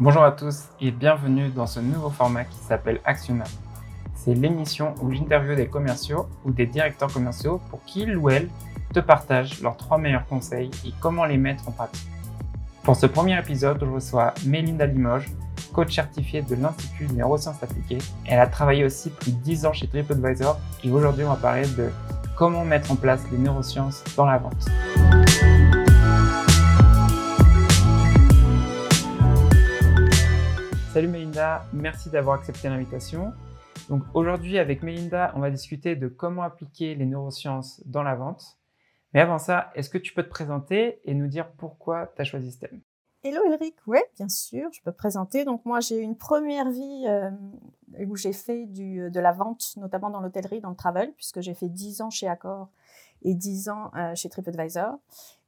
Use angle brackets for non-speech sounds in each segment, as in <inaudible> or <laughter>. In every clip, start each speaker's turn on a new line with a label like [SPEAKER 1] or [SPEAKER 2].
[SPEAKER 1] Bonjour à tous et bienvenue dans ce nouveau format qui s'appelle Actionnable. C'est l'émission où j'interviewe des commerciaux ou des directeurs commerciaux pour qu'ils ou elles te partagent leurs trois meilleurs conseils et comment les mettre en pratique. Pour ce premier épisode, je reçois Mélinda Limoges, coach certifiée de l'Institut de neurosciences appliquées. Elle a travaillé aussi plus de 10 ans chez TripAdvisor et aujourd'hui on va parler de comment mettre en place les neurosciences dans la vente. Salut Mélinda, merci d'avoir accepté l'invitation. Donc aujourd'hui avec Mélinda, on va discuter de comment appliquer les neurosciences dans la vente. Mais avant ça, est-ce que tu peux te présenter et nous dire pourquoi tu as choisi ce thème?
[SPEAKER 2] Hello Elric, oui, bien sûr, je peux présenter. Donc moi, j'ai une première vie euh, où j'ai fait euh, de la vente, notamment dans l'hôtellerie, dans le travel, puisque j'ai fait 10 ans chez Accor et 10 ans euh, chez TripAdvisor.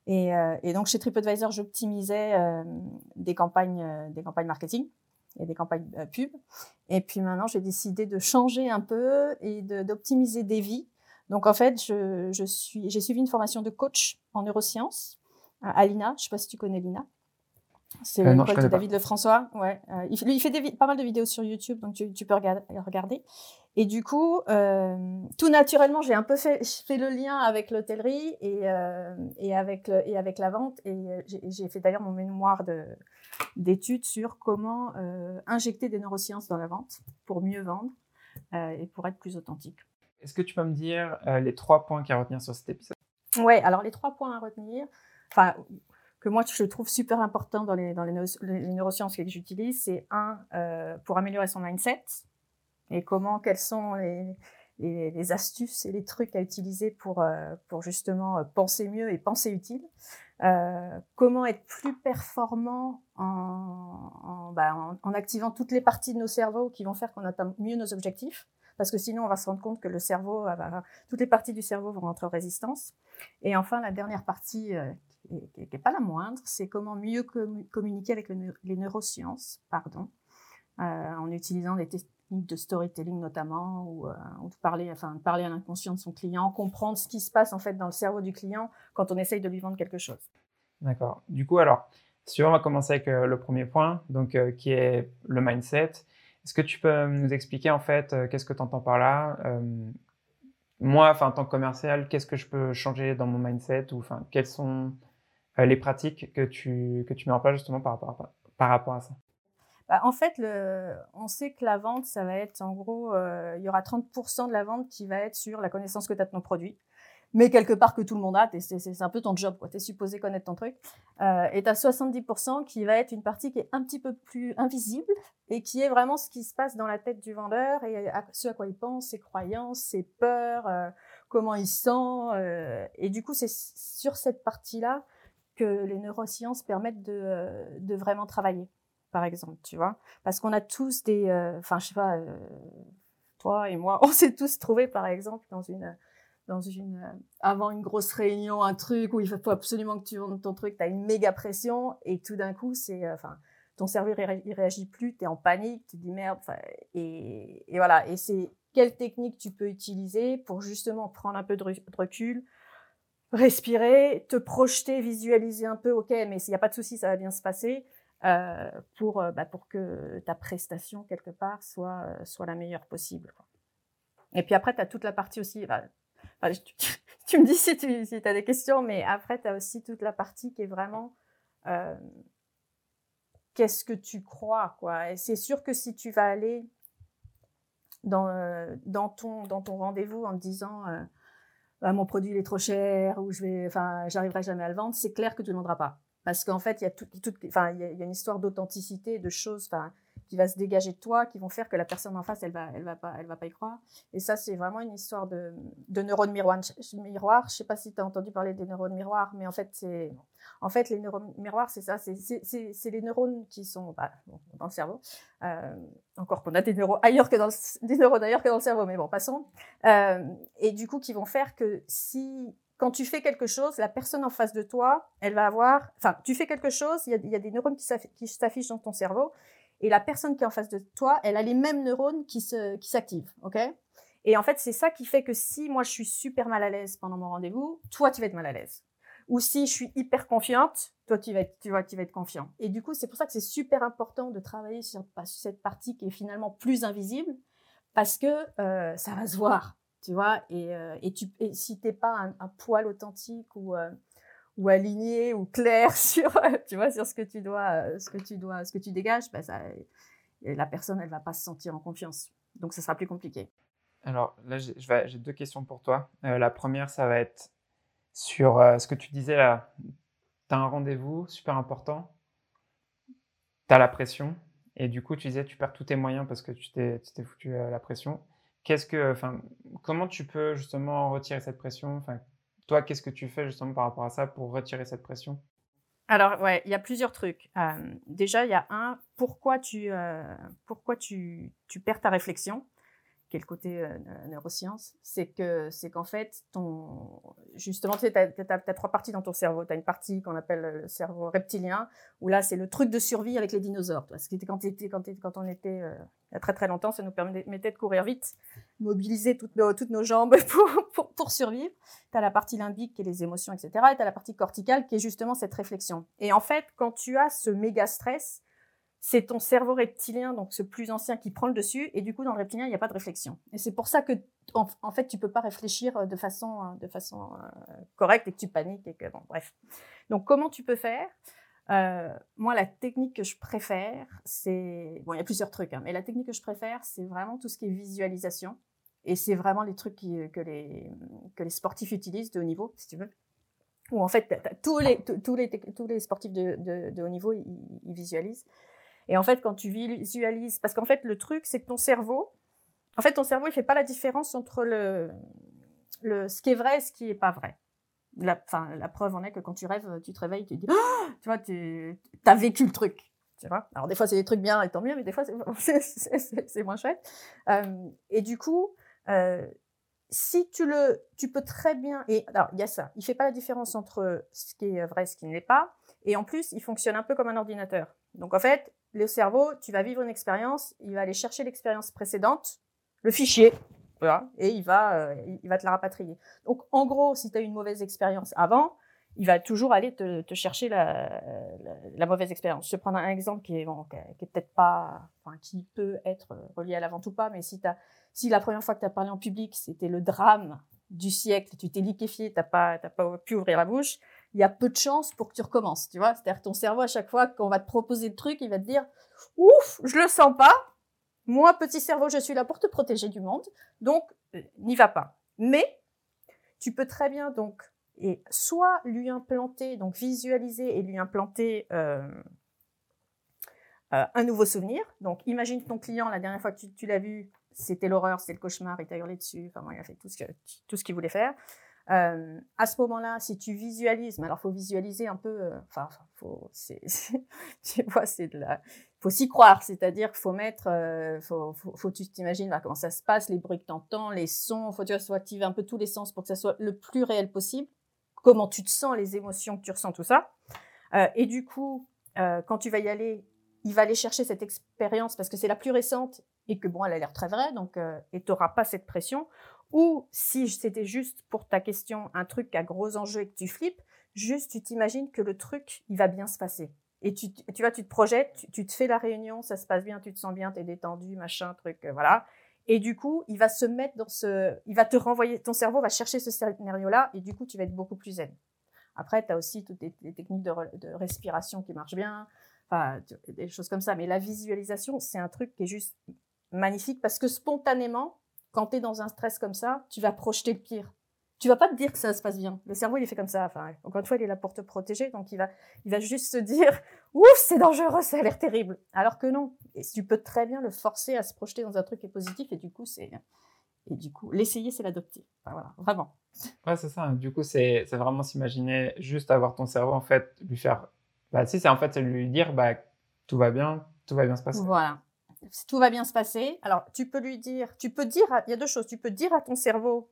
[SPEAKER 2] Et, et, donc chez TripAdvisor, j'optimisais des campagnes, des campagnes marketing et des campagnes pub. Et puis maintenant, j'ai décidé de changer un peu et d'optimiser des vies. Donc en fait, je, j'ai suivi une formation de coach en neurosciences à l'INA. Je ne sais pas si tu connais l'INA. C'est euh, l'école de David Lefrançois. Ouais. Euh, il, lui, il fait des, pas mal de vidéos sur YouTube, donc tu, tu peux regarder, regarder. Et du coup, euh, tout naturellement, j'ai un peu fait, fait le lien avec l'hôtellerie et, et, avec le, et avec la vente. Et j'ai fait d'ailleurs mon mémoire d'études sur comment injecter des neurosciences dans la vente pour mieux vendre et pour être plus authentique.
[SPEAKER 1] Est-ce que tu peux me dire les trois points à retenir sur cet épisode?
[SPEAKER 2] Ouais, alors les trois points à retenir. Enfin, que moi je trouve super important dans les, dans les, neurosciences que j'utilise, c'est un, euh, pour améliorer son mindset et comment, quelles sont les, les, les, astuces et les trucs à utiliser pour, euh, pour justement euh, penser mieux et penser utile. Euh, comment être plus performant en, en, bah, en, en, activant toutes les parties de nos cerveaux qui vont faire qu'on atteint mieux nos objectifs. Parce que sinon, on va se rendre compte que le cerveau, toutes les parties du cerveau vont rentrer en résistance. Et enfin, la dernière partie euh, qui n'est pas la moindre, c'est comment mieux communiquer avec les neurosciences, pardon, euh, en utilisant des techniques de storytelling notamment, ou, euh, de parler, enfin, parler à l'inconscient de son client, comprendre ce qui se passe en fait dans le cerveau du client quand on essaye de lui vendre quelque chose.
[SPEAKER 1] D'accord. Du coup, alors, si on va commencer avec euh, le premier point, donc qui est le mindset. Est-ce que tu peux nous expliquer en fait qu'est-ce que tu entends par là Moi, en tant que commercial, qu'est-ce que je peux changer dans mon mindset ou quelles sont les pratiques que tu, que tu mets en place justement par rapport à, par rapport à ça?
[SPEAKER 2] Bah, En fait, on sait que la vente, ça va être en gros, euh, il y aura 30% de la vente qui va être sur la connaissance que tu as de ton produit. Mais quelque part que tout le monde a, c'est un peu ton job, tu es supposé connaître ton truc. Euh, et tu as 70% qui va être une partie qui est un petit peu plus invisible et qui est vraiment ce qui se passe dans la tête du vendeur et ce à quoi il pense, ses croyances, ses peurs, euh, comment il sent. Euh, et du coup, c'est sur cette partie-là que les neurosciences permettent de, euh, de vraiment travailler, par exemple, tu vois. Parce qu'on a tous des, euh, enfin, je sais pas, euh, toi et moi, <laughs> on s'est tous trouvés, par exemple, dans une, dans une, avant une grosse réunion, un truc où il faut absolument que tu vendes ton truc, tu as une méga pression et tout d'un coup, c'est, enfin, ton cerveau il réagit plus, tu es en panique, tu te dis merde, et voilà. Et c'est quelle technique tu peux utiliser pour justement prendre un peu de recul, respirer, te projeter, visualiser un peu, ok, mais s'il n'y a pas de souci, ça va bien se passer, euh, pour, euh, bah, pour que ta prestation, quelque part, soit, euh, soit la meilleure possible. Et puis après, tu as toute la partie aussi, <laughs> tu, me dis si tu si as des questions, mais après, tu as aussi toute la partie qui est vraiment qu'est-ce que tu crois, quoi. Et c'est sûr que si tu vas aller dans, dans ton, dans ton rendez-vous en te disant bah, mon produit il est trop cher ou je vais, enfin, j'arriverai jamais à le vendre, c'est clair que tu ne vendras pas. Parce qu'en fait, il y a tout, tout enfin, il y, a une histoire d'authenticité, de choses, enfin, qui va se dégager de toi, qui vont faire que la personne en face, elle va, elle va pas, elle va pas y croire. Et ça, c'est vraiment une histoire de, de neurones miroirs. miroir. Je sais pas si tu as entendu parler des neurones miroirs, mais en fait, c'est, en fait, les neurones miroirs, c'est ça, c'est les neurones qui sont bah, dans le cerveau. Euh, encore qu'on a des neurones ailleurs que dans le, des neurones ailleurs que dans le cerveau, mais bon, passons. Euh, et du coup, qui vont faire que si quand tu fais quelque chose, la personne en face de toi, elle va avoir, enfin, tu fais quelque chose, il y y a des neurones qui s'affichent dans ton cerveau, et la personne qui est en face de toi, elle a les mêmes neurones qui se, qui s'activent, ok? Et en fait, c'est ça qui fait que si moi je suis super mal à l'aise pendant mon rendez-vous, toi tu vas être mal à l'aise. Ou si je suis hyper confiante, toi, tu vas être, tu tu vas être confiant. Et du coup, c'est pour ça que c'est super important de travailler sur, cette partie qui est finalement plus invisible, parce que euh, ça va se voir, tu vois? Et, euh, et, tu, et si t'es pas un, poil authentique ou euh, ou aligné ou clair <laughs> sur, tu vois, sur ce que tu dois, ce que tu dois, ce que tu dégages, bah, ça, la personne, elle va pas se sentir en confiance. Donc, ce sera plus compliqué.
[SPEAKER 1] Alors là, j'ai deux questions pour toi. la première, ça va être sur euh, ce que tu disais là. Tu as un rendez-vous super important, tu as la pression, et du coup, tu disais tu perds tous tes moyens parce que tu t'es foutu euh, la pression. Qu'est-ce que, enfin, comment tu peux justement retirer cette pression? Toi, qu'est-ce que tu fais justement par rapport à ça pour retirer cette pression?
[SPEAKER 2] Alors, ouais, il y a plusieurs trucs. Euh, déjà, il y a un, pourquoi tu, pourquoi tu, tu perds ta réflexion? Qui est le côté euh, neurosciences, c'est que c'est qu'en fait, ton, justement, tu sais, as, trois parties dans ton cerveau. Tu as une partie qu'on appelle le cerveau reptilien, où là, c'est le truc de survie avec les dinosaures. Toi. Quand, quand, quand on était euh, il y a très très longtemps, ça nous permettait de courir vite, mobiliser toutes nos, toutes nos jambes <laughs> pour, pour, pour survivre. Tu as la partie limbique qui est les émotions, etc. Et tu as la partie corticale qui est justement cette réflexion. Et en fait, quand tu as ce méga stress, c'est ton cerveau reptilien, donc ce plus ancien, qui prend le dessus, et du coup, dans le reptilien, il n'y a pas de réflexion. Et c'est pour ça que, en, fait, tu peux pas réfléchir euh, de façon, euh, de façon euh, correcte et que tu paniques et que, bon, bref. Donc, comment tu peux faire? Moi, la technique que je préfère, c'est, bon, il y a plusieurs trucs, hein, mais la technique que je préfère, c'est vraiment tout ce qui est visualisation, et c'est vraiment les trucs que les que les sportifs utilisent de haut niveau, si tu veux. Où en fait, tous les tous les tous les sportifs de, de, haut niveau, ils visualisent. Et en fait, quand tu visualises, parce qu'en fait, le truc, c'est que ton cerveau, en fait, ton cerveau, il fait pas la différence entre le, le ce qui est vrai et ce qui est pas vrai. La, enfin, la preuve en est que quand tu rêves, tu te réveilles, tu te dis, oh tu vois, tu as vécu le truc. Tu vois? Alors, des fois, c'est des trucs bien et tant mieux, mais des fois, <laughs> c'est moins chouette. Euh, et du coup, euh, si tu le, tu peux très bien, et alors, il y a ça, il fait pas la différence entre ce qui est vrai et ce qui ne l'est pas. Et en plus, il fonctionne un peu comme un ordinateur. Donc, en fait, le cerveau, tu vas vivre une expérience, il va aller chercher l'expérience précédente, le fichier, voilà, et il va, euh, il va te la rapatrier. Donc, en gros, si tu as eu une mauvaise expérience avant, il va toujours aller te, te chercher la, mauvaise expérience. Je vais prendre un exemple qui est, bon, qui est peut-être pas, enfin, qui peut être relié à la vente ou pas, mais si, si la première fois que tu as parlé en public, c'était le drame du siècle, tu t'es liquéfié, tu n'as pas, pas pu ouvrir la bouche, il y a peu de chances pour que tu recommences, tu vois. C'est-à-dire ton cerveau, à chaque fois qu'on va te proposer le truc, il va te dire, ouf, je le sens pas. Moi, petit cerveau, je suis là pour te protéger du monde. Donc, euh, n'y va pas. Mais, tu peux très bien, donc, et soit lui implanter, donc visualiser et lui implanter euh, euh, un nouveau souvenir. Donc, imagine ton client, la dernière fois que tu, l'as vu, c'était l'horreur, c'était le cauchemar, il t'a hurlé dessus, enfin, il a fait tout ce, tout ce qu'il voulait faire. Euh, à ce moment-là, si tu visualises, mais alors faut visualiser un peu, euh, enfin, faut, c'est, <laughs> tu vois, c'est de la, faut s'y croire, c'est-à-dire qu'il faut mettre, euh, faut, faut, faut, tu t'imagines comment ça se passe, les bruits que t'entends, les sons, faut tu vois, faut activer un peu tous les sens pour que ça soit le plus réel possible. Comment tu te sens, les émotions que tu ressens, tout ça. Euh, et du coup, euh, quand tu vas y aller, il va aller chercher cette expérience parce que c'est la plus récente et que bon, elle a l'air très vraie, donc et t'auras pas cette pression. Ou si c'était juste pour ta question un truc à gros enjeux et que tu flippes, juste tu t'imagines que le truc, il va bien se passer. Et tu, tu vois, tu te projettes, tu, te fais la réunion, ça se passe bien, tu te sens bien, tu es détendu, machin, truc, euh, voilà. Et du coup, il va se mettre dans ce, il va te renvoyer, ton cerveau va chercher ce scénario-là, et du coup, tu vas être beaucoup plus zen. Après, tu as aussi toutes les, techniques de, de, respiration qui marchent bien, enfin, des choses comme ça. Mais la visualisation, c'est un truc qui est juste magnifique parce que spontanément, quand tu es dans un stress comme ça, tu vas projeter le pire. Tu vas pas te dire que ça se passe bien. Le cerveau, il est fait comme ça. Enfin, encore une fois, il est là pour te protéger, donc il va, il va juste se dire, ouf, c'est dangereux, ça a l'air terrible. Alors que non. Et tu peux très bien le forcer à se projeter dans un truc qui est positif, et du coup, c'est, et du coup, l'essayer, c'est l'adopter. Enfin, voilà, vraiment.
[SPEAKER 1] Ouais, c'est ça. Du coup, c'est, c'est vraiment s'imaginer juste avoir ton cerveau, en fait, lui faire, bah, si, c'est en fait, lui dire, bah, tout va bien, tout va bien se passer.
[SPEAKER 2] Voilà tout va bien se passer. Alors, tu peux lui dire, tu peux dire, il y a deux choses, tu peux dire à ton cerveau,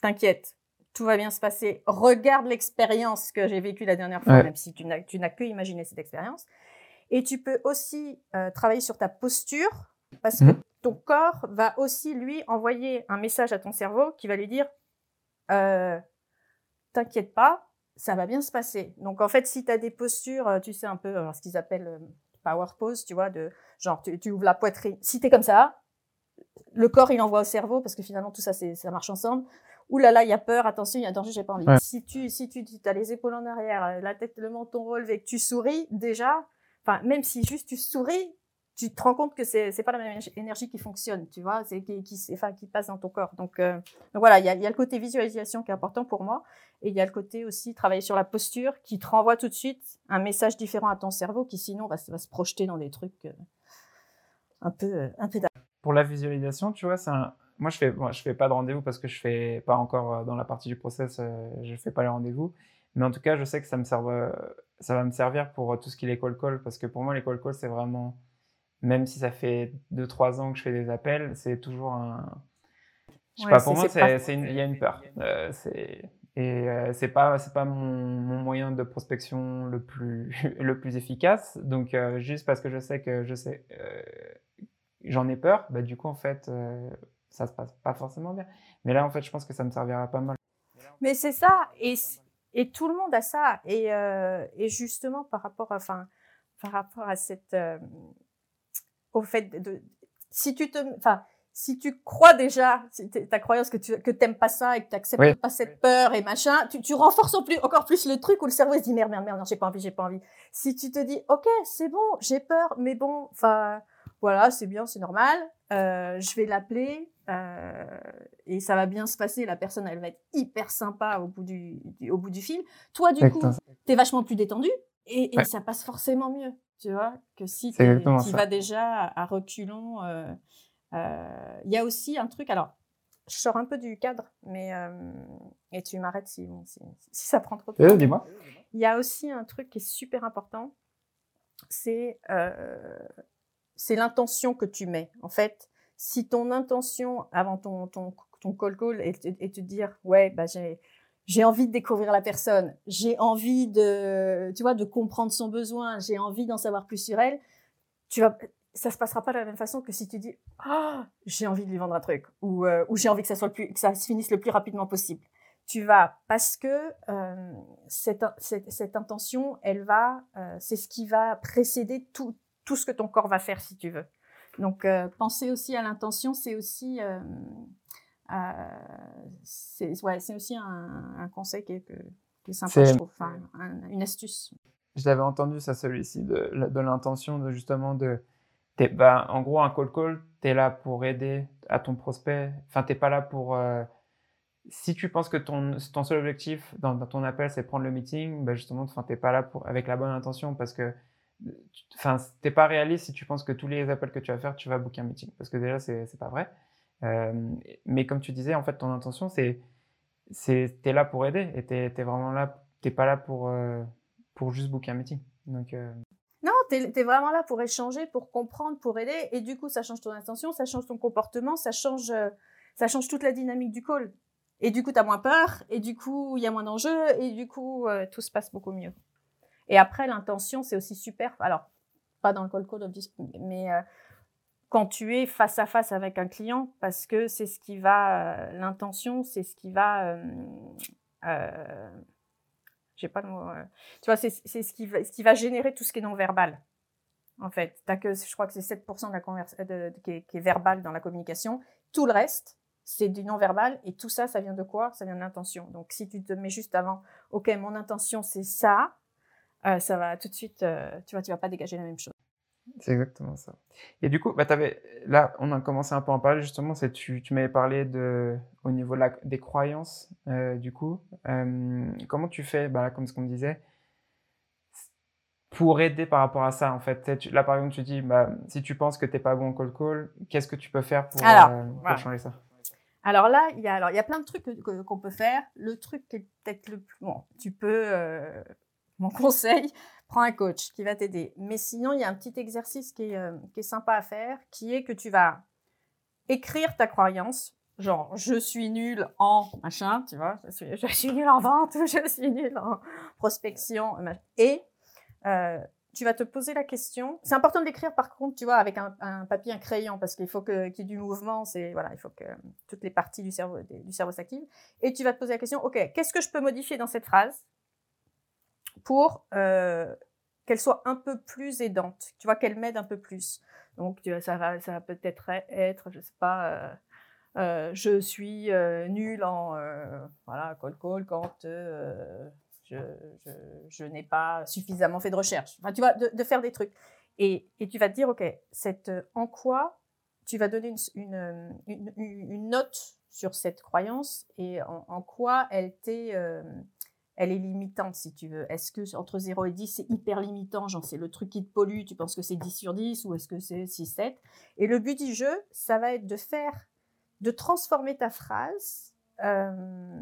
[SPEAKER 2] t'inquiète, tout va bien se passer, regarde l'expérience que j'ai vécue la dernière fois, même si tu n'as, tu n'as que imaginé cette expérience. Et tu peux aussi euh, travailler sur ta posture, parce que mmh. ton corps va aussi, lui, envoyer un message à ton cerveau qui va lui dire, euh, t'inquiète pas, ça va bien se passer. Donc en fait, si tu as des postures, euh, tu sais un peu ce qu'ils appellent power pose, tu vois, de genre tu, tu ouvres la poitrine. Si tu es comme ça, le corps il envoie au cerveau parce que finalement tout ça c'est ça marche ensemble. Ouh là là, il y a peur, attention, il y a danger, j'ai pas envie. Si tu si tu as les épaules en arrière, la tête, le menton relevé, que tu souris déjà, enfin même si juste tu souris, tu te rends compte que c'est c'est pas la même énergie qui fonctionne, tu vois, c'est qui qui qui passe dans ton corps. Donc, euh, donc voilà, il y a, y a le côté visualisation qui est important pour moi et il y a le côté aussi travailler sur la posture qui te renvoie tout de suite un message différent à ton cerveau qui sinon va, va se projeter dans des trucs euh, un peu euh, un peu
[SPEAKER 1] Pour la visualisation, tu vois, c'est moi je fais moi, je fais pas de rendez-vous parce que je fais pas encore dans la partie du process, je fais pas les rendez-vous, mais en tout cas, je sais que ça me sert ça va me servir pour tout ce qui est l'école call parce que pour moi l'école call c'est vraiment même si ça fait 2-3 ans que je fais des appels, c'est toujours un. Je sais pas, pour moi, il y a une peur. Euh, et euh, c'est pas, c'est pas mon, mon, moyen de prospection le plus, <laughs> le plus efficace. Donc, euh, juste parce que je sais que je sais, euh, j'en ai peur, bah, du coup, en fait, euh, ça se passe pas forcément bien. Mais là, en fait, je pense que ça me servira pas mal.
[SPEAKER 2] Mais c'est ça. Et, et tout le monde a ça. Et, et justement, par rapport à, enfin, par rapport à cette au fait de, si tu te, enfin, si tu crois déjà, ta croyance que tu que t'aimes pas ça et que tu n'acceptes pas cette peur et machin, tu, tu renforces plus, encore plus le truc où le cerveau se dit merde, merde, merde, non, j'ai pas envie, j'ai pas envie. Si tu te dis, ok, c'est bon, j'ai peur, mais bon, enfin, voilà, c'est bien, c'est normal, euh, je vais l'appeler euh, et ça va bien se passer. La personne, elle va être hyper sympa au bout du, au bout du film. Toi, du coup, tu es vachement plus détendu et, et ça passe forcément mieux tu vois, que si tu vas déjà à, reculons. Euh, euh, il y a aussi un truc, alors, je sors un peu du cadre, mais euh, et tu m'arrêtes si, si, ça prend trop de temps.
[SPEAKER 1] dis-moi.
[SPEAKER 2] Il y a aussi un truc qui est super important, c'est c'est l'intention que tu mets. En fait, si ton intention avant ton, ton, ton call call est, est, te dire, ouais, bah, j'ai j'ai envie de découvrir la personne, j'ai envie de, tu vois, de comprendre son besoin, j'ai envie d'en savoir plus sur elle, tu vas, ça se passera pas de la même façon que si tu dis, ah, j'ai envie de lui vendre un truc, ou, euh, ou j'ai envie que ça soit le plus, que ça se finisse le plus rapidement possible. Tu vas, parce que euh, cette, cette, cette, intention, elle va, euh, c'est ce qui va précéder tout, tout ce que ton corps va faire si tu veux. Donc, euh, penser aussi à l'intention, c'est aussi euh, c'est ouais, aussi un, un, conseil qui est, qui est sympa, je trouve, enfin, une astuce.
[SPEAKER 1] Je l'avais entendu, ça, celui-ci, de, de l'intention de justement de. Bah, en gros, un call call, tu es là pour aider à ton prospect. Enfin, tu pas là pour. Euh, si tu penses que ton, ton seul objectif dans, dans ton appel, c'est prendre le meeting, bah justement, tu n'es pas là pour, avec la bonne intention parce que enfin, t'es pas réaliste si tu penses que tous les appels que tu vas faire, tu vas booker un meeting. Parce que déjà, c'est pas vrai. Euh, mais comme tu disais, en fait, ton intention, c'est c'est t'es là pour aider et t'es es vraiment là, t'es pas là pour euh, pour juste booker un meeting. Donc euh...
[SPEAKER 2] non, t'es es vraiment là pour échanger, pour comprendre, pour aider, et du coup, ça change ton intention, ça change ton comportement, ça change ça change toute la dynamique du call. Et du coup, t'as moins peur, et du coup, il y a moins d'enjeux, et du coup, tout se passe beaucoup mieux. Et après, l'intention, c'est aussi super. Alors, pas dans le call code, mais quand tu es face à face avec un client parce que c'est ce qui va, euh, l'intention, c'est ce qui va, euh, euh, j'ai pas le mot, euh, tu vois, c'est ce qui, va, ce qui va générer tout ce qui est non verbal. En fait, as que, je crois que c'est 7% de la conversation qui, est, qui est verbal dans la communication. Tout le reste, c'est du non verbal et tout ça, ça vient de quoi? Ça vient de l'intention. Donc, si tu te mets juste avant, ok, mon intention c'est ça, ça va tout de suite, tu vois, tu vas pas dégager la même chose.
[SPEAKER 1] C'est exactement ça. Et du coup, bah, avais, là, on a commencé un peu à en parler justement. C'est tu, tu m'avais parlé de, au niveau de la, des croyances, euh, du coup. Euh, comment tu fais, bah, comme ce qu'on disait, pour aider par rapport à ça, en fait? Tu, Là, par exemple, tu dis, bah, si tu penses que tu n'es pas bon en call call, qu'est-ce que tu peux faire pour,
[SPEAKER 2] alors,
[SPEAKER 1] euh, pour changer ça?
[SPEAKER 2] Alors là, il y a alors il y a plein de trucs qu'on peut faire. Le truc qui est peut-être le plus bon, tu peux mon conseil, <laughs> prends un coach qui va t'aider. Mais sinon, il y a un petit exercice qui est, euh, qui est sympa à faire, qui est que tu vas écrire ta croyance, genre je suis nul en machin, tu vois, je suis, nul en vente, <laughs> je suis nul en prospection, et euh, tu vas te poser la question. C'est important de l'écrire par contre, tu vois, avec un, un papier, un crayon, parce qu'il faut qu'il y ait du mouvement. C'est voilà, il faut que toutes les parties du cerveau du cerveau s'activent. Et tu vas te poser la question. Ok, qu'est-ce que je peux modifier dans cette phrase? Pour qu'elle soit un peu plus aidante, tu vois, qu'elle m'aide un peu plus. Donc, ça va, ça va peut-être être, je sais pas, euh, je suis euh, nulle en euh, voilà, call call quand je, je, n'ai pas suffisamment fait de recherche. Enfin, tu vois, de, faire des trucs. Et, et, tu vas te dire, OK, en quoi tu vas donner une, une, une, une note sur cette croyance et en, en quoi elle t'est elle est limitante si tu veux. Est-ce que entre 0 et 10, c'est hyper limitant, genre c'est le truc qui te pollue, tu penses que c'est 10 sur 10 ou est-ce que c'est 6, 7 Et le but du jeu, ça va être de faire de transformer ta phrase euh,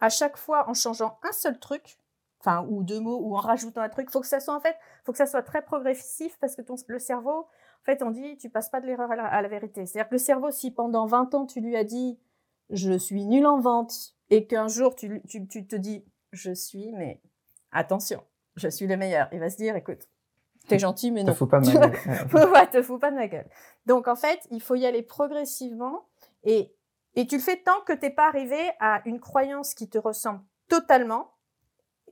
[SPEAKER 2] à chaque fois en changeant un seul truc, enfin ou deux mots ou en rajoutant un truc. Faut que ça soit en fait, faut que ça soit très progressif parce que le cerveau, en fait, on dit tu passes pas de l'erreur à, la vérité. C'est-à-dire que le cerveau, si pendant 20 ans tu lui as dit je suis nul en vente et qu'un jour tu, tu, tu te dis je suis, mais attention, je suis le meilleur, il va se dire écoute, T'es gentil, mais non.
[SPEAKER 1] Te fous pas de ma
[SPEAKER 2] gueule. <laughs> ouais, te fous pas de ma gueule. Donc, en fait, il faut y aller progressivement et, et tu le fais tant que t'es pas arrivé à une croyance qui te ressemble totalement,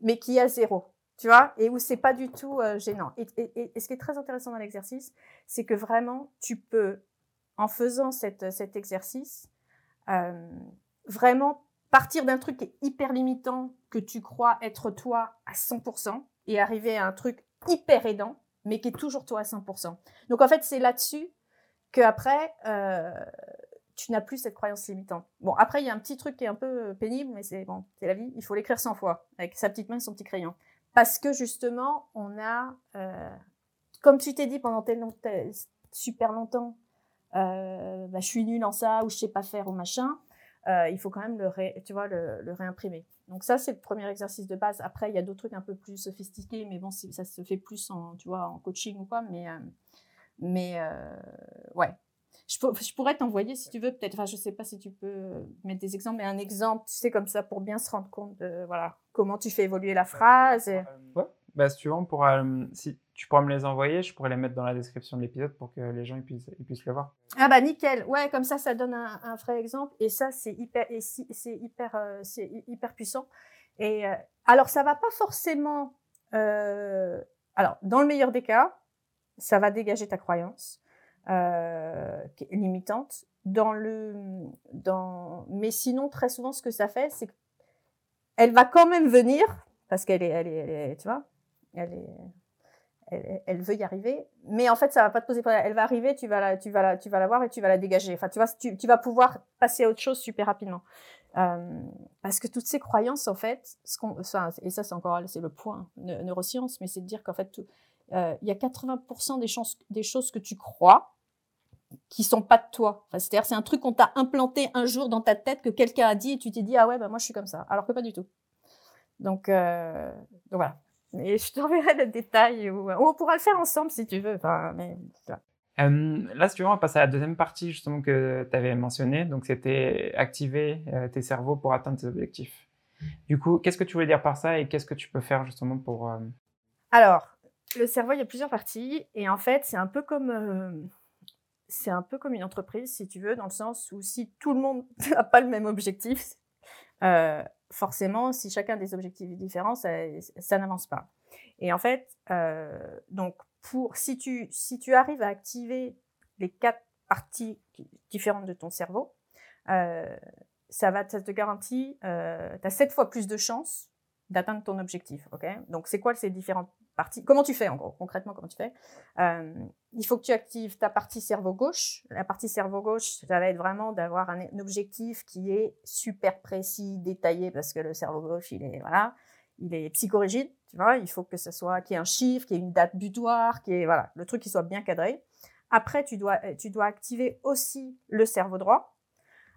[SPEAKER 2] mais qui a zéro. Tu vois, et où c'est pas du tout euh, gênant. Et, et, et, ce qui est très intéressant dans l'exercice, c'est que vraiment, tu peux, en faisant cette, cet exercice, euh, vraiment partir d'un truc qui est hyper limitant, que tu crois être toi à 100%, et arriver à un truc hyper aidant, mais qui est toujours toi à 100%. Donc en fait, c'est là-dessus que après, euh, tu n'as plus cette croyance limitante. Bon, après, il y a un petit truc qui est un peu pénible, mais c'est bon, c'est la vie. Il faut l'écrire 100 fois avec sa petite main et son petit crayon. Parce que justement, on a, euh, comme tu t'es dit pendant tellement, super longtemps, euh, bah, je suis nulle en ça ou je sais pas faire ou machin. Euh, il faut quand même le, tu vois, le, le réimprimer. Donc ça, c'est le premier exercice de base. Après, il y a d'autres trucs un peu plus sophistiqués, mais bon, ça se fait plus en, tu vois, en coaching ou quoi. Mais, euh, mais euh, ouais. Je, je pourrais t'envoyer, si tu veux, peut-être, enfin, je sais pas si tu peux mettre des exemples, mais un exemple, tu sais, comme ça, pour bien se rendre compte de, voilà, comment tu fais évoluer la phrase. Et...
[SPEAKER 1] Ouais, bah, si tu veux, on pourra, si, tu pourras me les envoyer, je pourrais les mettre dans la description de l'épisode pour que les gens ils puissent, ils puissent le voir.
[SPEAKER 2] Ah bah nickel, ouais, comme ça, ça donne un, vrai exemple et ça c'est hyper, c'est hyper, euh, hyper puissant. Et euh, alors ça va pas forcément, euh, alors dans le meilleur des cas, ça va dégager ta croyance limitante. Dans le, dans, mais sinon très souvent ce que ça fait, c'est qu'elle va quand même venir parce qu'elle est, elle est, est, tu vois, elle est elle, veut y arriver, mais en fait, ça va pas te poser problème. Elle va arriver, tu vas la, tu vas la, tu vas la voir et tu vas la dégager. Enfin, tu vois, tu, vas pouvoir passer à autre chose super rapidement. Euh, parce que toutes ces croyances, en fait, ce qu'on, enfin, et ça, c'est encore, c'est le point neurosciences, mais c'est de dire qu'en fait, euh, il y a 80% des, chances, des choses que tu crois qui sont pas de toi. C'est-à-dire, c'est un truc qu'on t'a implanté un jour dans ta tête que quelqu'un a dit et tu t'es dit, ah ouais, bah, moi, je suis comme ça. Alors que pas du tout. Donc, euh, donc voilà. Et je t'enverrai le détail. Ou, on pourra le faire ensemble si tu veux. Enfin, mais,
[SPEAKER 1] euh, là, si tu veux, on va passer à la deuxième partie justement que tu avais mentionné. Donc, c'était activer euh, tes cerveaux pour atteindre tes objectifs. Du coup, qu'est-ce que tu voulais dire par ça et qu'est-ce que tu peux faire justement pour... Euh...
[SPEAKER 2] Alors, le cerveau, il y a plusieurs parties. Et en fait, c'est un peu comme... Euh, c'est un peu comme une entreprise, si tu veux, dans le sens où si tout le monde <laughs> n'a pas le même objectif, euh, forcément, si chacun des objectifs est différent, ça, n'avance pas. Et en fait, euh, donc pour si tu si tu arrives à activer les quatre parties différentes de ton cerveau, euh, ça va ça te garantit, euh, tu as sept fois plus de chances d'atteindre ton objectif. Donc c'est quoi ces différentes Comment tu fais en gros Concrètement, comment tu fais? Euh, Il faut que tu actives ta partie cerveau gauche. La partie cerveau gauche, ça va être vraiment d'avoir un, objectif qui est super précis, détaillé, parce que le cerveau gauche, il est voilà, il est psychorigide. Tu vois, il faut que ce soit qu'il y ait un chiffre, qu'il y ait une date butoir, qu'il y ait voilà, le truc qui soit bien cadré. Après, tu dois tu dois activer aussi le cerveau droit.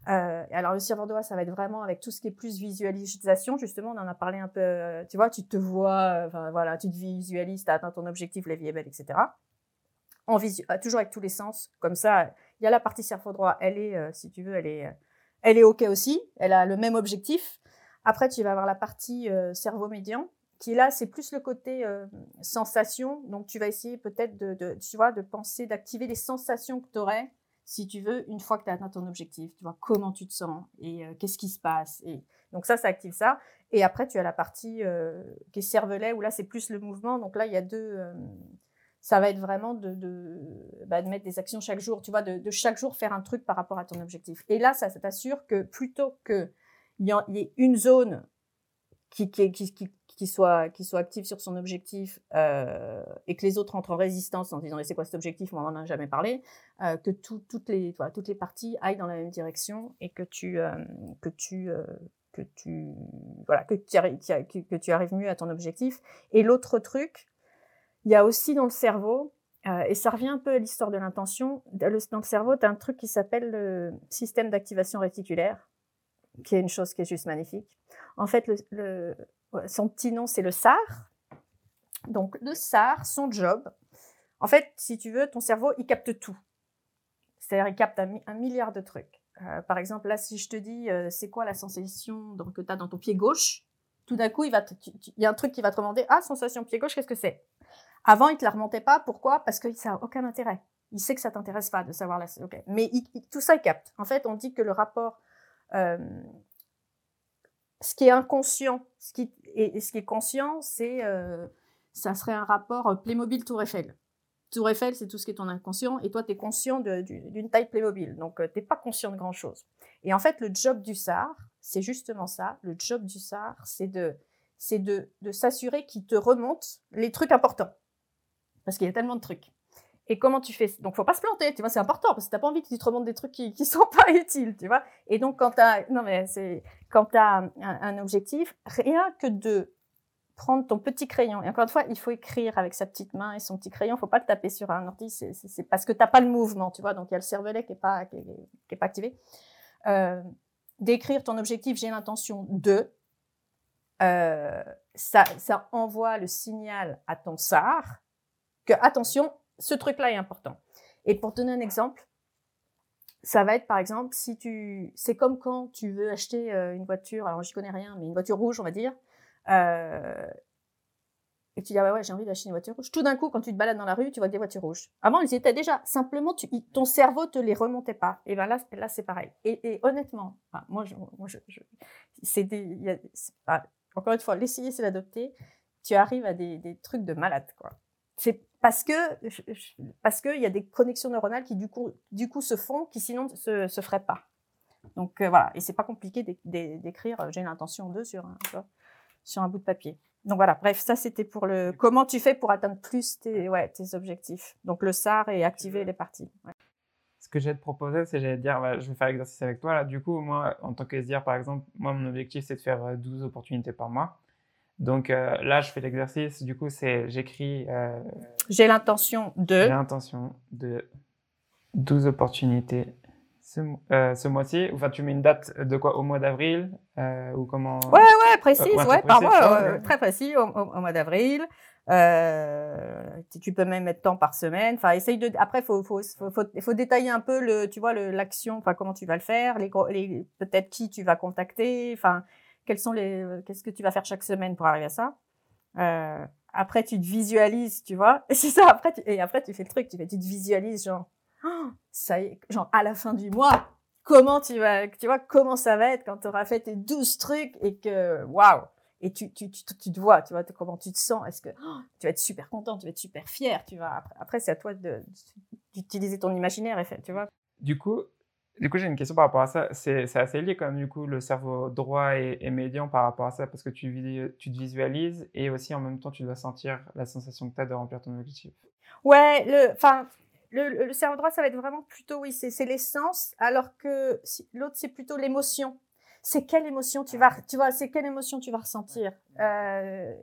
[SPEAKER 2] Euh, alors le cerveau droit, ça va être vraiment avec tout ce qui est plus visualisation. Justement, on en a parlé un peu. Euh, tu vois, tu te vois, enfin voilà, tu te visualises, tu as atteint ton objectif, la vie est belle, etc. En euh, toujours avec tous les sens. Comme ça, il y a la partie cerveau droit. Elle est, euh, si tu veux, elle est, elle est ok aussi. Elle a le même objectif. Après, tu vas avoir la partie cerveau médian, qui là, c'est plus le côté sensation. Donc, tu vas essayer peut-être de, de, tu vois, de penser, d'activer les sensations que tu aurais si tu veux, une fois que tu as atteint ton objectif, tu vois comment tu te sens et euh, qu'est-ce qui se passe. Et donc ça, ça active ça. Et après, tu as la partie euh, qui est cervelet, où là, c'est plus le mouvement. Donc là, il y a deux... Euh, ça va être vraiment bah, de, mettre des actions chaque jour, tu vois, de, chaque jour faire un truc par rapport à ton objectif. Et là, ça, t'assure que plutôt qu'il y, ait une zone qui soit, qui soit active sur son objectif euh, et que les autres entrent en résistance en disant c'est quoi cet objectif, on n'en a jamais parlé, euh, que tout, toutes, les, toutes les parties aillent dans la même direction et que tu, euh, que tu, que tu, voilà, que tu, que tu arrives mieux à ton objectif. Et l'autre truc, il y a aussi dans le cerveau, et ça revient un peu à l'histoire de l'intention, dans le cerveau, tu as un truc qui s'appelle le système d'activation réticulaire, qui est une chose qui est juste magnifique. En fait, le son petit nom, c'est le SAR. Donc, le SAR, son job, en fait, si tu veux, ton cerveau, il capte tout. C'est-à-dire, il capte un, milliard de trucs. Euh, par exemple, là, si je te dis, euh, c'est quoi la sensation donc, que tu as dans ton pied gauche, tout d'un coup, il, il y a un truc qui va te demander, ah, sensation pied gauche, qu'est-ce que c'est? Avant, il te la remontait pas. Pourquoi? Parce que ça n'a aucun intérêt. Il sait que ça t'intéresse pas de savoir la. Okay. Mais tout ça, il capte. En fait, on dit que le rapport euh, ce qui est inconscient, ce qui, et, ce qui est conscient, c'est, euh, ça serait un rapport euh, Playmobil Tour Eiffel. Tour Eiffel, c'est tout ce qui est ton inconscient, et toi, tu es conscient d'une taille Playmobil, donc euh, tu pas conscient de grand-chose. Et en fait, le job du SAR, c'est justement ça. Le job du SAR, c'est de, c'est de, de s'assurer qu'il te remonte les trucs importants. Parce qu'il y a tellement de trucs. Et comment tu fais? Donc, faut pas se planter, tu vois, c'est important parce que t'as pas envie que tu te remontes des trucs qui, qui sont <laughs> pas utiles, tu vois. Et donc, quand t'as, non mais c'est, quand t'as un, un objectif, rien que de prendre ton petit crayon. Et encore une fois, il faut écrire avec sa petite main et son petit crayon. Faut pas le taper sur un ordi, c'est, parce que t'as pas le mouvement, tu vois. Donc, il y a le cervelet qui est pas, qui est, pas activé. Euh, d'écrire ton objectif, j'ai l'intention de. Euh, ça, ça envoie le signal à ton SAR que attention, ce truc-là est important. Et pour donner un exemple, ça va être par exemple si tu, c'est comme quand tu veux acheter euh, une voiture, alors j'y connais rien, mais une voiture rouge, on va dire, euh, et tu dis ah ouais, ouais j'ai envie d'acheter une voiture rouge. Tout d'un coup, quand tu te balades dans la rue, tu vois des voitures rouges. Avant, ils étaient déjà. Simplement, ton cerveau te les remontait pas. Et ben là, là c'est pareil. Et, honnêtement, moi, je, je, c'est des, a, encore une fois, l'essayer, c'est l'adopter. Tu arrives à des, des trucs de malade, quoi. C'est parce que parce qu'il y a des connexions neuronales qui du coup du coup se font qui sinon se se feraient pas. Donc euh, voilà, et c'est pas compliqué d'écrire euh, j'ai l'intention de sur un sur un bout de papier. Donc voilà, bref, ça c'était pour le comment tu fais pour atteindre plus tes ouais tes objectifs. Donc le SAR et activer les parties. Ouais.
[SPEAKER 1] Ce que j'ai te proposer, c'est j'allais dire, bah, je vais faire l'exercice avec toi là. Du coup, moi, en tant que SDR par exemple, moi mon objectif c'est de faire 12 euh, opportunités par mois. Donc euh, là, je fais l'exercice. Du coup, c'est j'écris. Euh,
[SPEAKER 2] j'ai l'intention de.
[SPEAKER 1] J'ai l'intention de 12 opportunités ce, euh, ce mois-ci. Enfin, tu mets une date de quoi? Au mois d'avril ou comment?
[SPEAKER 2] Ouais, ouais, précise, ouais, par mois, très précis, au, au, mois d'avril. tu peux même mettre temps par semaine. Enfin, essaye de. Après, faut, faut, faut, faut, faut détailler un peu le, tu vois, l'action. Enfin, comment tu vas le faire, les, les peut-être qui tu vas contacter. Enfin, sont les, euh, qu'est-ce que tu vas faire chaque semaine pour arriver à ça? Euh, après, tu te visualises, tu vois? Et <laughs> c'est ça, après, tu, et après, tu fais le truc, tu, tu te visualises, genre, oh, ça y est, genre, à la fin du mois, comment tu vas, tu vois, comment ça va être quand tu auras fait tes 12 trucs et que, waouh! Et tu, tu, tu, tu, te vois, tu vois, comment tu te sens. Est-ce que oh, tu vas être super content, tu vas être super fier, tu vois? Après, après c'est à toi d'utiliser ton imaginaire, tu vois?
[SPEAKER 1] Du coup, du coup, j'ai une question par rapport à ça. C'est assez lié quand même, du coup, le cerveau droit et, médian par rapport à ça, parce que tu, tu te visualises et aussi en même temps, tu dois sentir la sensation que tu as de remplir ton objectif.
[SPEAKER 2] Ouais, le, enfin, le, le, cerveau droit, ça va être vraiment plutôt, oui, c'est l'essence, alors que l'autre, c'est plutôt l'émotion. C'est quelle émotion tu vas, tu vois, c'est quelle émotion tu vas ressentir. Euh,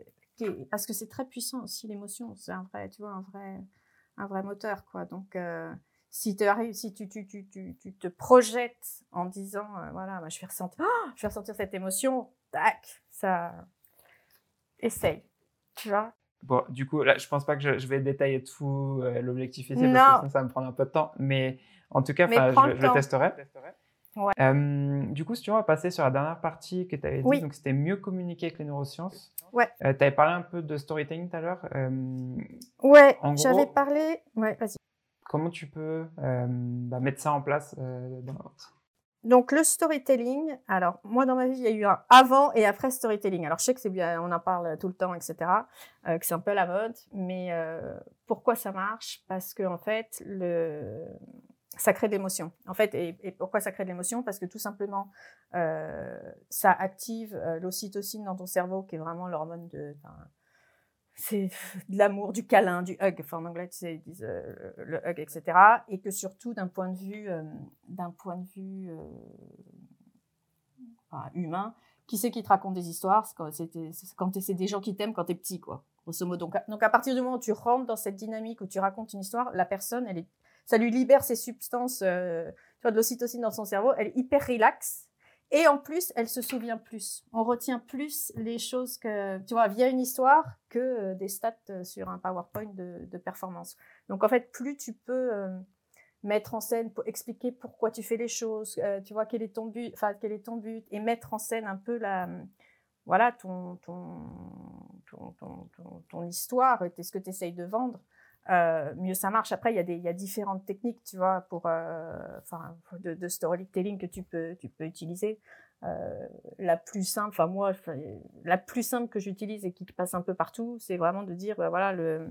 [SPEAKER 2] parce que c'est très puissant aussi, l'émotion. C'est un vrai, tu vois, un vrai, un vrai moteur, quoi. Donc, euh, si, si tu, tu, tu, tu, te projettes en disant, euh, voilà, je, vais ressentir, oh, je vais ressentir cette émotion, tac, ça. Essaye. Tu vois
[SPEAKER 1] Bon, du coup, là, je pense pas que je, vais détailler tout euh, l'objectif ici, parce que ça, va me prendre un peu de temps. Mais en tout cas, je, je, testerai. Ouais. Euh, du coup, si tu veux, on va passer sur la dernière partie que tu avais dit. Donc, c'était mieux communiquer avec les neurosciences.
[SPEAKER 2] Ouais.
[SPEAKER 1] tu avais parlé un peu de storytelling tout à l'heure.
[SPEAKER 2] ouais, j'avais parlé. Ouais,
[SPEAKER 1] comment tu peux bah, mettre ça en place dans la vente
[SPEAKER 2] donc le storytelling, alors moi dans ma vie il y a eu un avant et après storytelling. Alors je sais que c'est bien, on en parle tout le temps, etc. que c'est un peu la mode, mais pourquoi ça marche? Parce que en fait le ça crée de l'émotion. En fait, et, et, pourquoi ça crée de l'émotion? Parce que tout simplement, euh, ça active euh, l'ocytocine dans ton cerveau, qui est vraiment l'hormone de, c'est <laughs> de l'amour, du câlin, du hug. Enfin, en anglais, tu sais, ils disent euh, le hug, etc. Et que surtout, d'un point de vue, euh, d'un point de vue euh, humain, qui c'est qui te raconte des histoires? C'est des gens qui t'aiment quand t'es petit, quoi. Grosso modo. Donc, donc, à partir du moment où tu rentres dans cette dynamique où tu racontes une histoire, la personne, elle ça lui libère ses substances, tu vois, de l'ocytocine dans son cerveau, elle est hyper relaxe. Et en plus, elle se souvient plus. On retient plus les choses que, tu vois, via une histoire que euh, des stats euh, sur un PowerPoint de, performance. Donc en fait, plus tu peux mettre en scène, pour expliquer pourquoi tu fais les choses, tu vois, quel est ton but, quel est ton but, et mettre en scène un peu la, voilà, ton, ton, ton, ton, ton histoire, ce que tu essayes de vendre. Euh, mieux ça marche. Après, il y, a y a différentes techniques, tu vois, pour, euh, enfin, de, de, storytelling que tu peux, tu peux utiliser. Euh, la plus simple, enfin moi, la plus simple que j'utilise et qui passe un peu partout, c'est vraiment de dire, bah, voilà, le,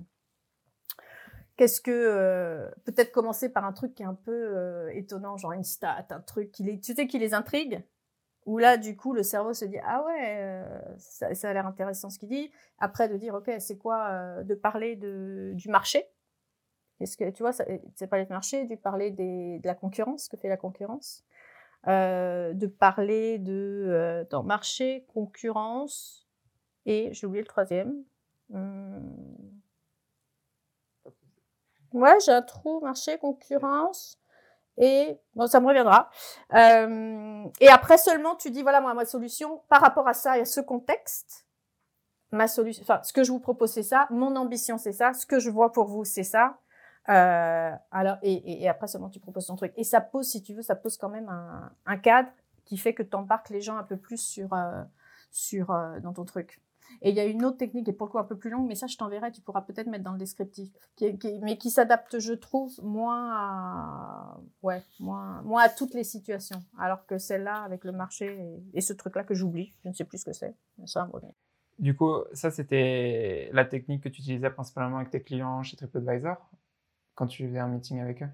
[SPEAKER 2] qu'est-ce que, euh, peut-être commencer par un truc qui est un peu euh, étonnant, genre une stat, un truc qui les, tu sais, qui les intrigue. Où là, du coup, le cerveau se dit ah ouais, ça, ça, a l'air intéressant ce qu'il dit. Après, de dire ok, c'est quoi de parler de, du marché? Est-ce que tu vois, c'est parler de marché, de parler des, de la concurrence, que fait la concurrence, euh, de parler de euh, dans marché, concurrence et j'ai oublié le troisième. Hum. Ouais, j'ai un trou marché, concurrence et bon, ça me reviendra. Euh, et après seulement, tu dis voilà moi ma solution par rapport à ça et à ce contexte. Ma solution, enfin, ce que je vous propose c'est ça, mon ambition c'est ça, ce que je vois pour vous c'est ça. Euh, alors, et, et, après seulement tu proposes ton truc. Et ça pose, si tu veux, ça pose quand même un, cadre qui fait que tu embarques les gens un peu plus sur, euh, sur euh, dans ton truc. Et il y a une autre technique, et pour le coup un peu plus longue, mais ça je t'enverrai, tu pourras peut-être mettre dans le descriptif, qui, qui, mais qui s'adapte, je trouve, moins à, ouais, moins, moins à toutes les situations. Alors que celle-là, avec le marché et, et ce truc-là que j'oublie, je ne sais plus ce que c'est, ça me.
[SPEAKER 1] Du coup, ça c'était la technique que tu utilisais principalement avec tes clients chez TripAdvisor quand tu faisais un meeting avec eux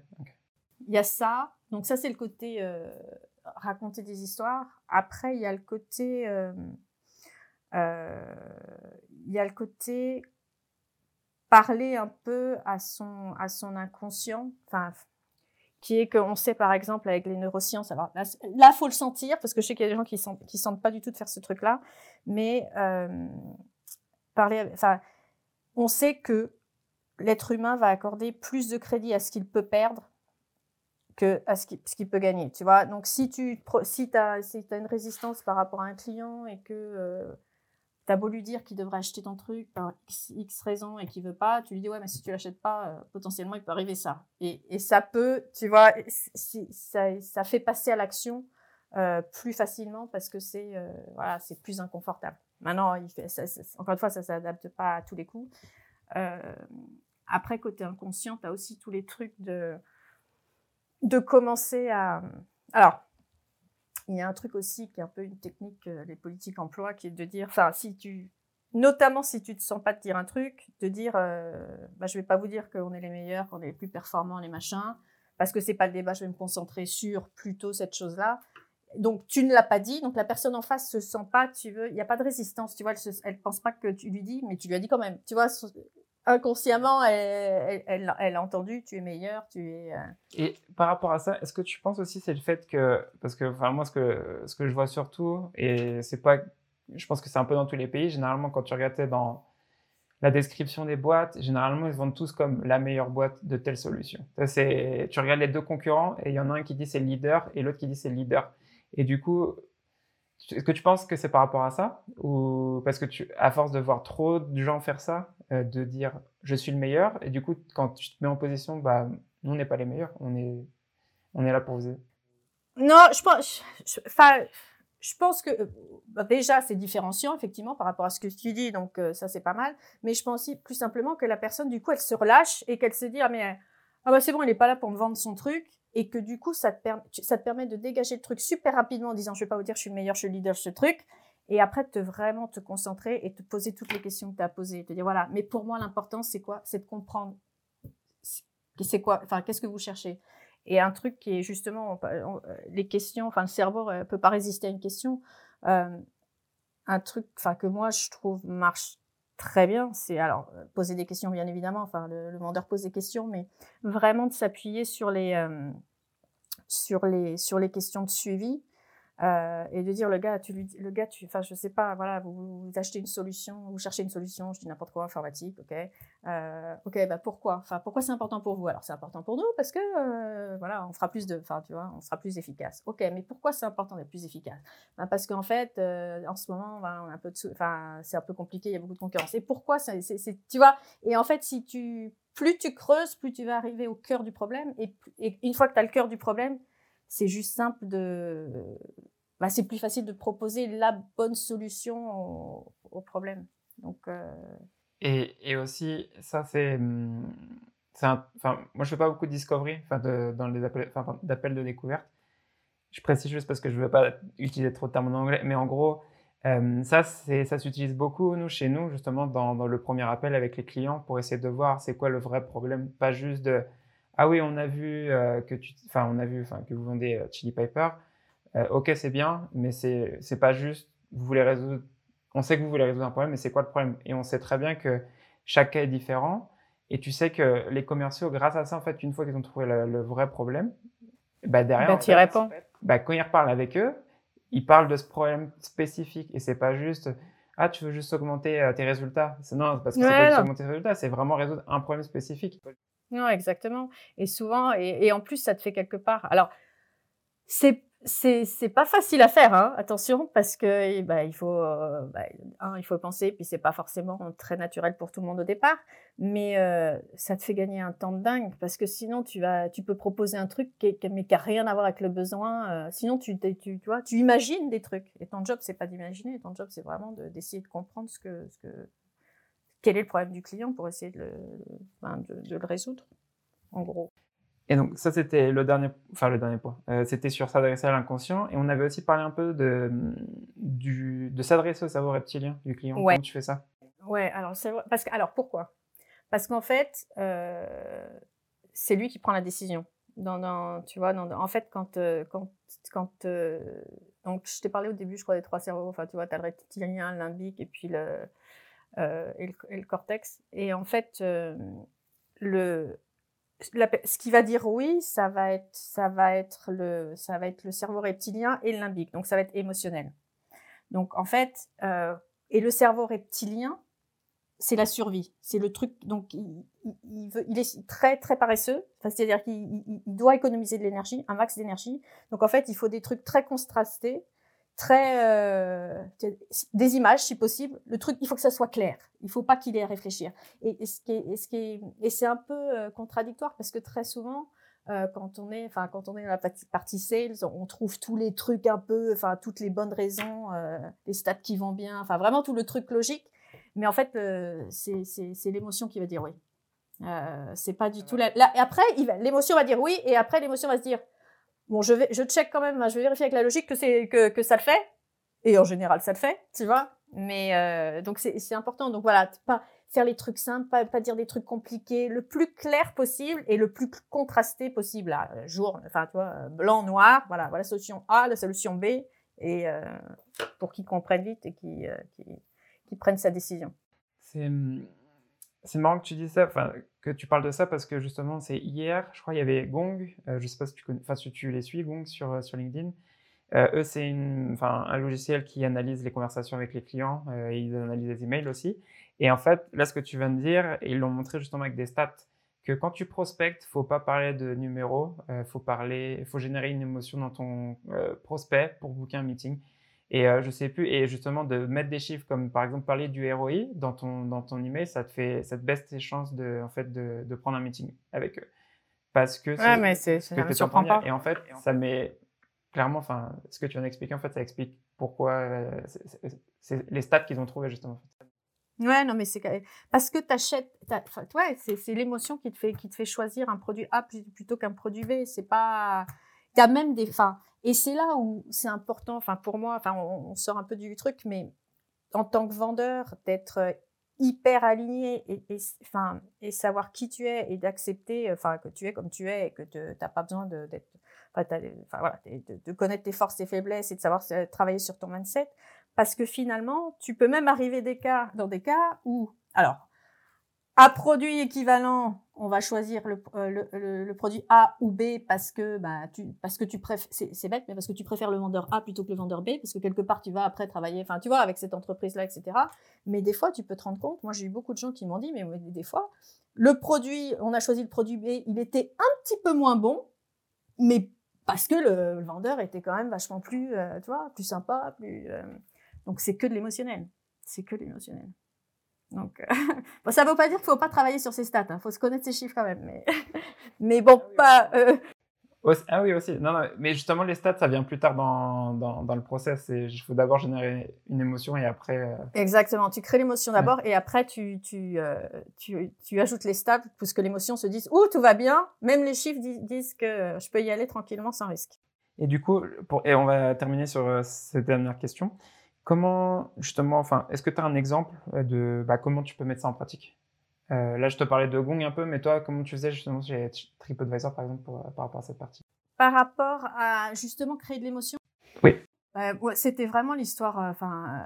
[SPEAKER 2] Il y a ça. Donc ça, c'est le côté euh, raconter des histoires. Après, il y a le côté... Euh, il y a le côté parler un peu à son, à son inconscient. Enfin, qui est qu'on sait par exemple avec les neurosciences, là, il faut le sentir parce que je sais qu'il y a des gens qui sentent, qui sentent pas du tout de faire ce truc-là, mais euh, parler, enfin, on sait que l'être humain va accorder plus de crédit à ce qu'il peut perdre que à ce qu'il peut gagner. Tu vois Donc, si tu si as, si as une résistance par rapport à un client et que euh, tu as beau lui dire qu'il devrait acheter ton truc par X, X raison et qu'il veut pas, tu lui dis ouais, mais si tu l'achètes pas, euh, potentiellement il peut arriver ça. Et, ça peut, tu vois, si, ça, fait passer à l'action euh, plus facilement parce que c'est euh, voilà, c'est plus inconfortable. Maintenant, il fait, ça, encore une fois, ça s'adapte pas à tous les coups. Après, côté inconscient, tu as aussi tous les trucs de, de commencer à... Alors, il y a un truc aussi qui est un peu une technique, euh, les politiques emploi, qui est de dire, enfin, si tu, notamment si tu te sens pas de dire un truc, de dire, euh, bah, je vais pas vous dire qu'on est les meilleurs, qu'on est les plus performants, les machins, parce que c'est pas le débat, je vais me concentrer sur plutôt cette chose-là. Donc, tu ne l'as pas dit, donc la personne en face se sent pas, tu veux, il n'y a pas de résistance, tu vois, elle, elle pense pas que tu lui dis, mais tu lui as dit quand même, tu vois, inconsciemment, elle, a entendu, tu es meilleur, tu es... Euh,
[SPEAKER 1] et par rapport à ça, est-ce que tu penses aussi c'est le fait que, parce que enfin, moi ce que, ce que je vois surtout, et c'est pas, je pense que c'est un peu dans tous les pays, généralement quand tu regardais dans la description des boîtes, généralement ils vendent tous comme la meilleure boîte de telle solution. c'est, tu regardes les deux concurrents et il y en a un qui dit c'est le leader et l'autre qui dit c'est le leader. Et du coup, est-ce que tu penses que c'est par rapport à ça? Ou parce que tu, à force de voir trop de gens faire ça, euh, de dire je suis le meilleur. Et du coup quand tu te mets en position, bah nous on n'est pas les meilleurs, on est on est là pour vous aider.
[SPEAKER 2] Non, je pense, je, pense que bah, déjà c'est différenciant effectivement par rapport à ce que tu dis, donc euh, ça c'est pas mal. Mais je pense aussi plus simplement que la personne du coup elle se relâche et qu'elle se dit ah mais ah bah c'est bon, il est pas là pour me vendre son truc. Et que du coup ça te, permet, ça te permet de dégager le truc super rapidement en disant je vais pas vous dire je suis le meilleur, je suis le leader, ce truc et après te vraiment te concentrer et te poser toutes les questions que tu as posées, te dire voilà, mais pour moi l'important c'est quoi? C'est de comprendre c'est quoi, enfin qu'est-ce que vous cherchez? Et un truc qui est justement les questions, enfin le cerveau ne peut pas résister à une question. Euh, un truc, enfin que moi je trouve marche très bien, c'est alors euh, poser des questions bien évidemment, enfin le, vendeur pose des questions, mais vraiment de s'appuyer sur les euh, sur les sur les questions de suivi euh, et de dire le gars, tu lui, le gars, tu, enfin, je sais pas, voilà, vous, achetez une solution, vous cherchez une solution, je dis n'importe quoi, informatique, ok, euh, ok, bah pourquoi, enfin, pourquoi c'est important pour vous? Alors c'est important pour nous parce que, euh, voilà, on fera plus de, enfin, tu vois, on sera plus efficace. Ok, mais pourquoi c'est important d'être plus efficace? Ben, parce qu'en fait, euh, en ce moment, on a un peu de, enfin, c'est un peu compliqué, il y a beaucoup de concurrence. Et pourquoi c'est, tu vois, et en fait, si tu, plus tu creuses, plus tu vas arriver au cœur du problème, et, et une fois que tu as le cœur du problème, c'est juste simple de. Bah, c'est plus facile de proposer la bonne solution au, problème. Donc, euh,
[SPEAKER 1] et, et, aussi, ça, c'est. Hum, enfin, moi, je fais pas beaucoup de discovery de, d'appels de découverte. Je précise juste parce que je ne veux pas utiliser trop de termes en anglais, mais en gros, euh, ça, ça s'utilise beaucoup, nous, chez nous, justement, dans, le premier appel avec les clients pour essayer de voir c'est quoi le vrai problème. Pas juste de ah oui, on a vu euh, que tu, on a vu, que vous vendez euh, Chili Piper. Euh, ok, c'est bien, mais c'est, c'est pas juste. Vous voulez résoudre. On sait que vous voulez résoudre un problème, mais c'est quoi le problème? Et on sait très bien que chaque cas est différent. Et tu sais que les commerciaux, grâce à ça, en fait, une fois qu'ils ont trouvé le, vrai problème, bah derrière,
[SPEAKER 2] bah, réponds.
[SPEAKER 1] Bah, quand ils reparlent avec eux, ils parlent de ce problème spécifique. Et c'est pas juste ah, tu veux juste augmenter tes résultats. Non, parce que c'est pas juste augmenter tes résultats, c'est vraiment résoudre un problème spécifique.
[SPEAKER 2] Non, exactement. Et souvent, et, en plus, ça te fait quelque part. Alors, c'est c'est pas facile à faire, hein, attention, parce que bah, il faut euh, bah, il faut penser, puis c'est pas forcément très naturel pour tout le monde au départ, mais euh, ça te fait gagner un temps de dingue, parce que sinon tu vas tu peux proposer un truc qui, mais qui a rien à voir avec le besoin. Euh, sinon tu, tu tu vois tu imagines des trucs, et ton job c'est pas d'imaginer, ton job c'est vraiment d'essayer de, comprendre ce que ce que quel est le problème du client pour essayer de le, de, le résoudre, en gros.
[SPEAKER 1] Et donc ça c'était le dernier, enfin le dernier point. Euh, c'était sur s'adresser à l'inconscient et on avait aussi parlé un peu de, du, de s'adresser au cerveau reptilien du client.
[SPEAKER 2] Comment
[SPEAKER 1] tu fais ça?
[SPEAKER 2] Ouais, alors c'est parce que alors pourquoi? Parce qu'en fait euh, c'est lui qui prend la décision. Dans, dans tu vois, dans, en fait quand euh, quand quand donc je t'ai parlé au début je crois des trois cerveaux. Enfin tu vois, tu as le reptilien, le limbique et puis le euh, et, le, cortex. Et en fait, euh, le, ce qui va dire oui, ça va être, le, cerveau reptilien et le limbique. Donc ça va être émotionnel. Donc en fait, euh, et le cerveau reptilien, c'est la survie. C'est le truc. Donc il, il est très très paresseux. Enfin, c'est-à-dire qu'il doit économiser de l'énergie, un max d'énergie. Donc en fait, il faut des trucs très contrastés très euh, des images si possible. Le truc, il faut que ça soit clair. Il faut pas qu'il ait à réfléchir. Et, ce qui est, ce qui est, et c'est un peu euh, contradictoire parce que très souvent, euh, quand on est, enfin quand on est dans la partie, sales, on trouve tous les trucs un peu, enfin toutes les bonnes raisons, les stats qui vont bien, enfin vraiment tout le truc logique. Mais en fait, c'est l'émotion qui va dire oui. c'est pas du tout là. Et après, l'émotion va dire oui, et après l'émotion va se dire Bon, je vais, je check quand même, je vais vérifier avec la logique que c'est que, que ça le fait. Et en général, ça le fait, tu vois. Mais euh, donc c'est important. Donc voilà, pas faire les trucs simples, pas, pas dire des trucs compliqués, le plus clair possible et le plus contrasté possible. Là, jour, enfin tu vois, blanc, noir. Voilà, voilà la solution A, la solution B, et euh, pour qu'ils comprennent vite et qu'ils euh, prennent sa décision.
[SPEAKER 1] Hum, c'est marrant que tu dis ça, que tu parles de ça parce que justement, c'est hier, je crois, il y avait Gong, euh, je sais pas si tu, connais, si tu les suis, Gong, sur, euh, sur LinkedIn. Euh, eux, c'est un logiciel qui analyse les conversations avec les clients et ils analysent les emails aussi. Et en fait, là, ce que tu viens de dire, ils l'ont montré justement avec des stats, que quand tu prospectes, faut pas parler de numéro, faut parler, faut générer une émotion dans ton prospect pour booker un meeting. Et euh, je sais plus, et justement de mettre des chiffres comme par exemple parler du ROI dans ton, dans ton email, ça te fait, ça te baisse tes chances de, en fait, de, de prendre un meeting avec eux. Parce que
[SPEAKER 2] ouais, mais c'est, pas.
[SPEAKER 1] Et en fait, ça met clairement, enfin, ce que tu viens d'expliquer, en fait, ça explique pourquoi euh, c'est, les stats qu'ils ont trouvés justement.
[SPEAKER 2] Ouais, non, mais c'est parce que tu achètes, ouais, c'est l'émotion qui te fait qui te fait choisir un produit A plutôt qu'un produit B. C'est pas, il y a même des, enfin, et c'est là où c'est important, enfin pour moi, enfin on, sort un peu du truc, mais en tant que vendeur, d'être euh, hyper aligné et, enfin, et savoir qui tu es et d'accepter enfin que tu es comme tu es et que tu n'as pas besoin d'être enfin, voilà, de, de, connaître tes forces et faiblesses et de savoir euh, travailler sur ton mindset. Parce que finalement tu peux même arriver des cas dans des cas où alors à produit équivalent, on va choisir le, euh, le, le, produit A ou B parce que bah tu parce que tu préfères c'est bête mais parce que tu préfères le vendeur A plutôt que le vendeur B parce que quelque part tu vas après travailler enfin tu vois avec cette entreprise là etc mais des fois tu peux te rendre compte moi j'ai eu beaucoup de gens qui m'ont dit mais des fois le produit on a choisi le produit B il était un petit peu moins bon mais parce que le, vendeur était quand même vachement plus euh, tu vois plus sympa plus euh, donc c'est que de l'émotionnel. C'est que de l'émotionnel donc, euh, <laughs> bon, ça ne veut pas dire qu'il ne faut pas travailler sur ses stats. Il hein. faut se connaître ses chiffres quand même. Mais, <laughs> mais bon, pas. Euh...
[SPEAKER 1] Ah oui, aussi. Non, non, mais justement, les stats, ça vient plus tard dans, dans, dans le process. Il faut d'abord générer une émotion et après. Euh...
[SPEAKER 2] Exactement. Tu crées l'émotion d'abord et après, tu, tu, tu, tu, ajoutes les stats pour que l'émotion se dise Ouh, tout va bien. Même les chiffres disent que je peux y aller tranquillement sans risque.
[SPEAKER 1] Et du coup, pour, et on va terminer sur cette dernière question. Comment, justement, enfin, est-ce que tu as un exemple euh, de bah, comment tu peux mettre ça en pratique? Euh, Là, je te parlais de Gong un peu, mais toi, comment tu faisais justement chez TripAdvisor, par exemple, euh, par rapport à cette partie?
[SPEAKER 2] Par rapport à justement créer de l'émotion?
[SPEAKER 1] Oui.
[SPEAKER 2] c'était vraiment l'histoire, enfin,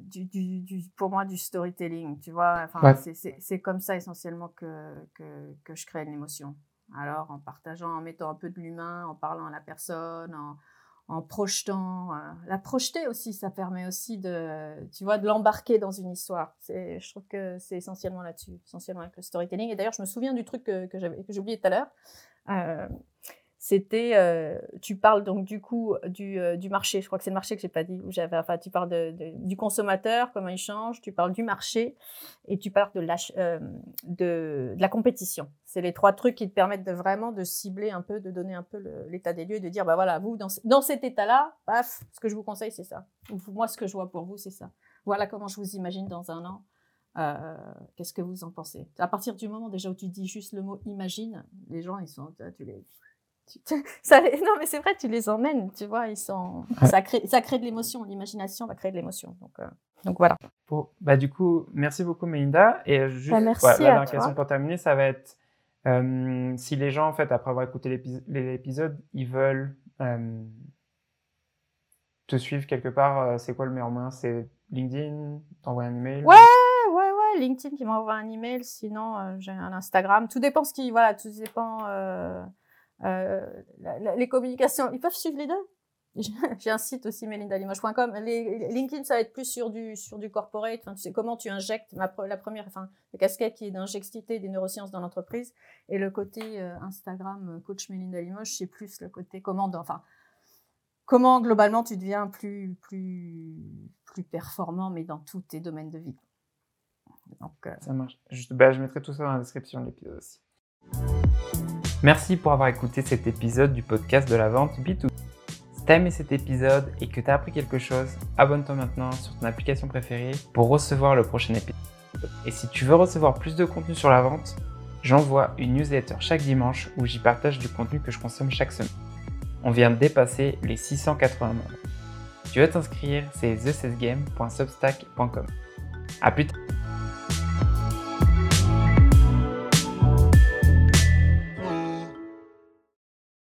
[SPEAKER 2] du, du, pour moi, du storytelling, tu vois? Enfin, c'est comme ça essentiellement que, que, que je crée de l'émotion. Alors, en partageant, en mettant un peu de l'humain, en parlant à la personne, en, en projetant. Euh, la projeter aussi, ça permet aussi de, tu vois, de l'embarquer dans une histoire. C'est, je trouve que c'est essentiellement là-dessus, essentiellement avec le storytelling. Et d'ailleurs, je me souviens du truc que, que j'avais, que j'ai oublié tout à l'heure. Euh, c'était, euh, tu parles donc du coup du, euh, du marché. Je crois que c'est le marché que j'ai pas dit. Où j'avais, enfin, tu parles de, du consommateur, comment il change. Tu parles du marché et tu parles de, euh, de, de, la compétition. C'est les trois trucs qui te permettent de vraiment de cibler un peu, de donner un peu l'état des lieux et de dire, bah voilà, vous dans, dans cet état-là, paf, ce que je vous conseille, c'est ça. moi, ce que je vois pour vous, c'est ça. Voilà comment je vous imagine dans un an. Euh, qu'est-ce que vous en pensez? À partir du moment déjà où tu dis juste le mot imagine, les gens ils sont, tu les, <laughs> ça, non, mais c'est vrai, tu les emmènes, tu vois, ils sont, ça, crée, ça crée de l'émotion, l'imagination va créer de l'émotion. Donc, euh, donc voilà.
[SPEAKER 1] bah, du coup, merci beaucoup, Melinda. Et euh, juste,
[SPEAKER 2] bah, merci
[SPEAKER 1] la dernière question pour terminer, ça va être euh, si les gens, en fait, après avoir écouté l'épisode, ils veulent te suivre quelque part, c'est quoi le meilleur moyen? C'est LinkedIn? T'envoyer un email?
[SPEAKER 2] Ouais, ouais, ouais, LinkedIn qui m'envoie un email, sinon j'ai un Instagram. Tout dépend ce qui, voilà, tout dépend. Euh, les communications, ils peuvent suivre les deux. <laughs> J'ai un site aussi, melindalimoche.com. LinkedIn, ça va être plus sur du, sur du corporate. Enfin, sais comment tu injectes la première, enfin, la casquette qui est d'injectiter des neurosciences dans l'entreprise. Et le côté euh, Instagram, euh, coach Melinda Limoges, c'est plus le côté comment, enfin, comment globalement tu deviens plus, plus, plus performant, mais dans tous tes domaines de vie.
[SPEAKER 1] Ça marche. Bah, je mettrai tout ça dans la description de l'épisode aussi. Merci pour avoir écouté cet épisode du podcast de la vente B2. Si t'as aimé cet épisode et que t'as appris quelque chose, abonne-toi maintenant sur ton application préférée pour recevoir le prochain épisode. Et si tu veux recevoir plus de contenu sur la vente, j'envoie une newsletter chaque dimanche où j'y partage du contenu que je consomme chaque semaine. On vient de dépasser les 680 membres. Si tu veux t'inscrire, c'est thecesgame.substack.com. A plus tard